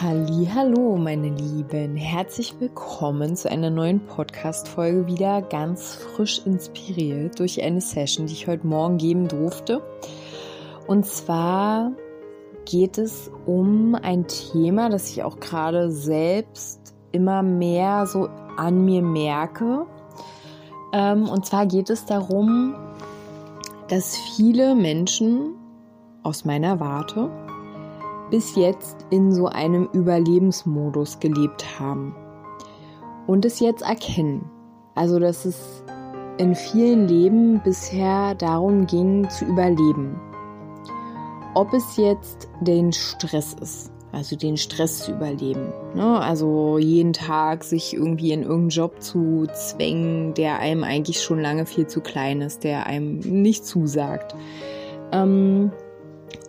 Hallo, meine Lieben, herzlich willkommen zu einer neuen Podcast Folge wieder ganz frisch inspiriert durch eine Session, die ich heute morgen geben durfte. Und zwar geht es um ein Thema, das ich auch gerade selbst immer mehr so an mir merke. Ähm, und zwar geht es darum, dass viele Menschen aus meiner Warte bis jetzt in so einem Überlebensmodus gelebt haben und es jetzt erkennen. Also, dass es in vielen Leben bisher darum ging zu überleben. Ob es jetzt den Stress ist, also den Stress zu überleben. Ne? Also jeden Tag sich irgendwie in irgendeinen Job zu zwängen, der einem eigentlich schon lange viel zu klein ist, der einem nicht zusagt. Ähm,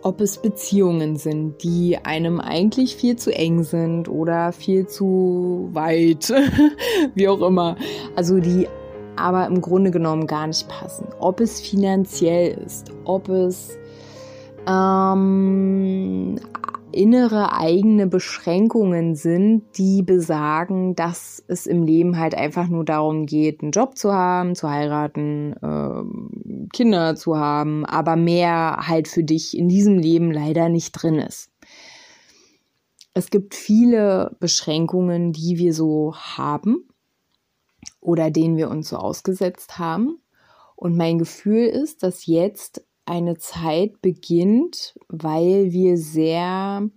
ob es Beziehungen sind, die einem eigentlich viel zu eng sind oder viel zu weit, wie auch immer. Also die aber im Grunde genommen gar nicht passen. Ob es finanziell ist, ob es ähm, innere eigene Beschränkungen sind, die besagen, dass es im Leben halt einfach nur darum geht, einen Job zu haben, zu heiraten, äh, Kinder zu haben, aber mehr halt für dich in diesem Leben leider nicht drin ist. Es gibt viele Beschränkungen, die wir so haben oder denen wir uns so ausgesetzt haben. Und mein Gefühl ist, dass jetzt eine Zeit beginnt, weil wir sehr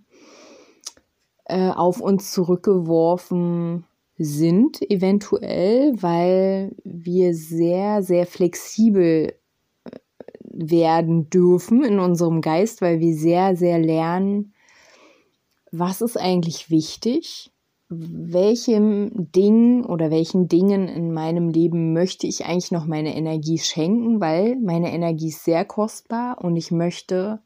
äh, auf uns zurückgeworfen sind, eventuell, weil wir sehr, sehr flexibel äh, werden dürfen in unserem Geist, weil wir sehr, sehr lernen, was ist eigentlich wichtig welchem Ding oder welchen Dingen in meinem Leben möchte ich eigentlich noch meine Energie schenken, weil meine Energie ist sehr kostbar und ich möchte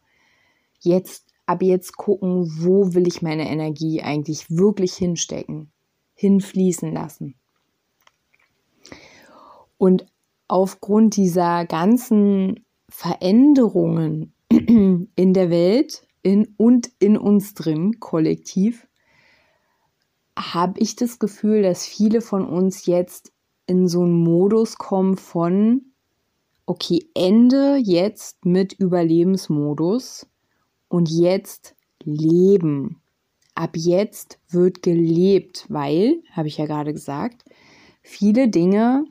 jetzt ab jetzt gucken, wo will ich meine Energie eigentlich wirklich hinstecken, hinfließen lassen. Und aufgrund dieser ganzen Veränderungen in der Welt in, und in uns drin, kollektiv, habe ich das Gefühl, dass viele von uns jetzt in so einen Modus kommen von, okay, Ende jetzt mit Überlebensmodus und jetzt leben. Ab jetzt wird gelebt, weil, habe ich ja gerade gesagt, viele Dinge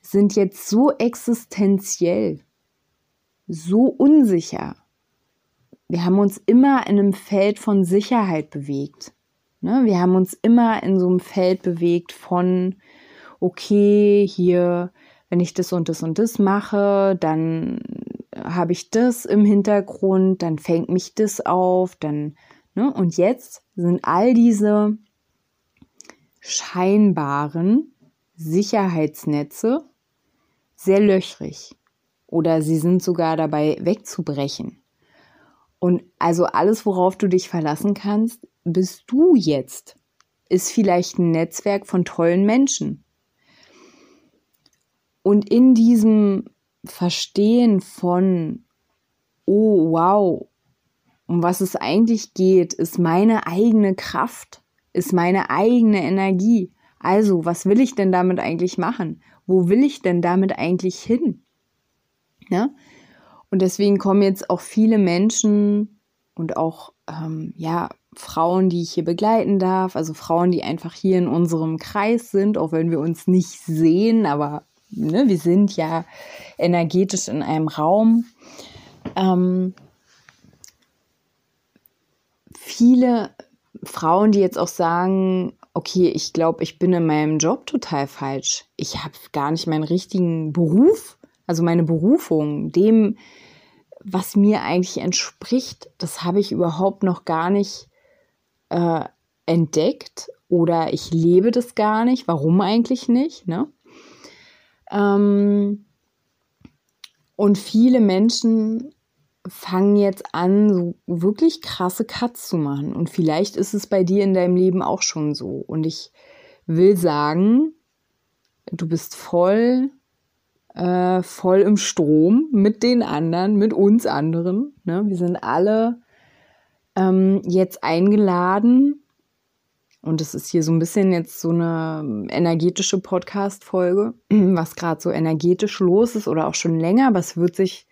sind jetzt so existenziell, so unsicher. Wir haben uns immer in einem Feld von Sicherheit bewegt. Ne? Wir haben uns immer in so einem Feld bewegt von, okay, hier, wenn ich das und das und das mache, dann habe ich das im Hintergrund, dann fängt mich das auf, dann, ne? Und jetzt sind all diese scheinbaren Sicherheitsnetze sehr löchrig oder sie sind sogar dabei wegzubrechen. Und also alles, worauf du dich verlassen kannst, bist du jetzt? Ist vielleicht ein Netzwerk von tollen Menschen. Und in diesem Verstehen von, oh wow, um was es eigentlich geht, ist meine eigene Kraft, ist meine eigene Energie. Also, was will ich denn damit eigentlich machen? Wo will ich denn damit eigentlich hin? Ja? Und deswegen kommen jetzt auch viele Menschen und auch ähm, ja, Frauen, die ich hier begleiten darf, also Frauen, die einfach hier in unserem Kreis sind, auch wenn wir uns nicht sehen, aber ne, wir sind ja energetisch in einem Raum. Ähm, viele Frauen, die jetzt auch sagen, okay, ich glaube, ich bin in meinem Job total falsch. Ich habe gar nicht meinen richtigen Beruf, also meine Berufung, dem, was mir eigentlich entspricht, das habe ich überhaupt noch gar nicht äh, entdeckt oder ich lebe das gar nicht. Warum eigentlich nicht? Ne? Ähm, und viele Menschen fangen jetzt an, so wirklich krasse Cuts zu machen. Und vielleicht ist es bei dir in deinem Leben auch schon so. Und ich will sagen, du bist voll, äh, voll im Strom mit den anderen, mit uns anderen. Ne? Wir sind alle ähm, jetzt eingeladen. Und es ist hier so ein bisschen jetzt so eine energetische Podcast-Folge, was gerade so energetisch los ist oder auch schon länger, aber es wird sich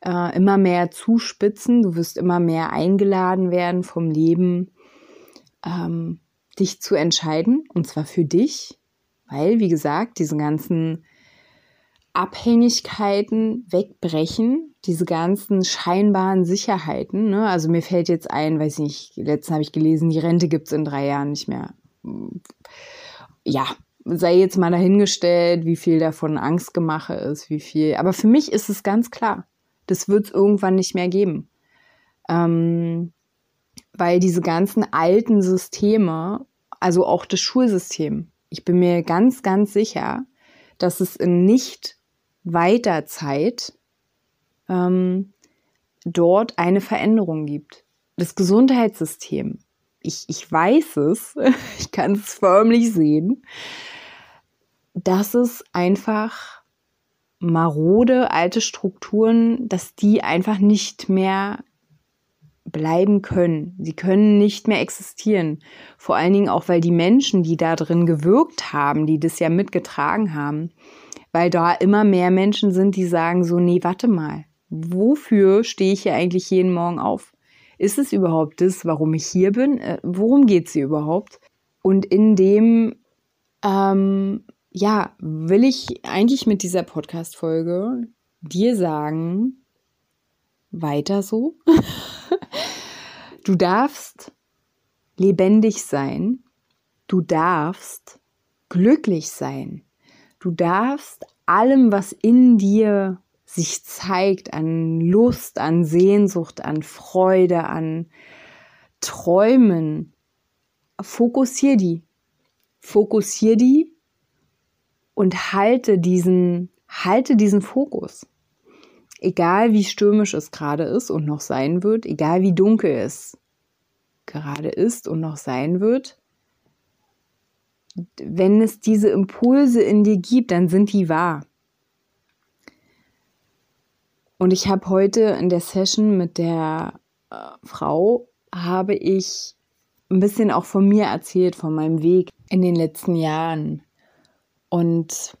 äh, immer mehr zuspitzen. Du wirst immer mehr eingeladen werden vom Leben, ähm, dich zu entscheiden. Und zwar für dich, weil, wie gesagt, diese ganzen Abhängigkeiten wegbrechen, diese ganzen scheinbaren Sicherheiten. Ne? Also mir fällt jetzt ein, weiß nicht, letztens habe ich gelesen, die Rente gibt es in drei Jahren nicht mehr. Ja, sei jetzt mal dahingestellt, wie viel davon Angstgemache ist, wie viel. Aber für mich ist es ganz klar. Das wird es irgendwann nicht mehr geben. Ähm, weil diese ganzen alten Systeme, also auch das Schulsystem, ich bin mir ganz, ganz sicher, dass es in nicht weiter Zeit ähm, dort eine Veränderung gibt. Das Gesundheitssystem, ich, ich weiß es, ich kann es förmlich sehen, dass es einfach marode alte Strukturen, dass die einfach nicht mehr bleiben können. Sie können nicht mehr existieren. Vor allen Dingen auch, weil die Menschen, die da drin gewirkt haben, die das ja mitgetragen haben, weil da immer mehr Menschen sind, die sagen so, nee, warte mal, wofür stehe ich hier eigentlich jeden Morgen auf? Ist es überhaupt das, warum ich hier bin? Äh, worum geht es hier überhaupt? Und in dem ähm, ja, will ich eigentlich mit dieser Podcast-Folge dir sagen, weiter so. du darfst lebendig sein. Du darfst glücklich sein. Du darfst allem, was in dir sich zeigt, an Lust, an Sehnsucht, an Freude, an Träumen, fokussier die. Fokussier die und halte diesen, halte diesen Fokus. Egal wie stürmisch es gerade ist und noch sein wird, egal wie dunkel es gerade ist und noch sein wird, wenn es diese Impulse in dir gibt, dann sind die wahr. Und ich habe heute in der Session mit der äh, Frau, habe ich ein bisschen auch von mir erzählt, von meinem Weg in den letzten Jahren. Und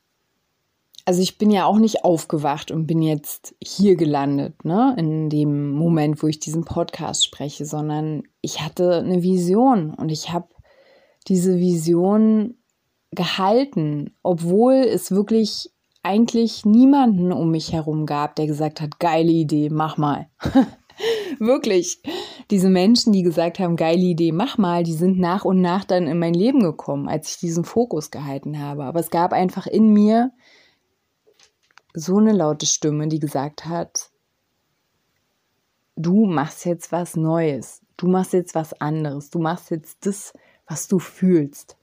also ich bin ja auch nicht aufgewacht und bin jetzt hier gelandet, ne, in dem Moment, wo ich diesen Podcast spreche, sondern ich hatte eine Vision und ich habe diese Vision gehalten, obwohl es wirklich eigentlich niemanden um mich herum gab, der gesagt hat, geile Idee, mach mal. wirklich diese Menschen, die gesagt haben, geile Idee, mach mal, die sind nach und nach dann in mein Leben gekommen, als ich diesen Fokus gehalten habe. Aber es gab einfach in mir so eine laute Stimme, die gesagt hat, du machst jetzt was Neues, du machst jetzt was anderes, du machst jetzt das, was du fühlst.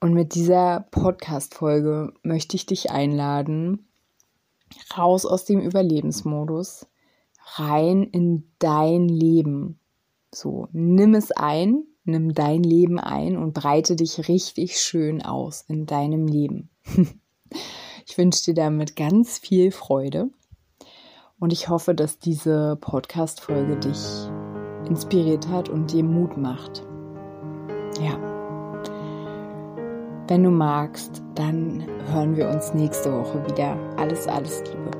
Und mit dieser Podcast-Folge möchte ich dich einladen, raus aus dem Überlebensmodus, rein in dein Leben. So, nimm es ein, nimm dein Leben ein und breite dich richtig schön aus in deinem Leben. ich wünsche dir damit ganz viel Freude und ich hoffe, dass diese Podcast-Folge dich inspiriert hat und dir Mut macht. Ja. Wenn du magst, dann hören wir uns nächste Woche wieder. Alles, alles Liebe.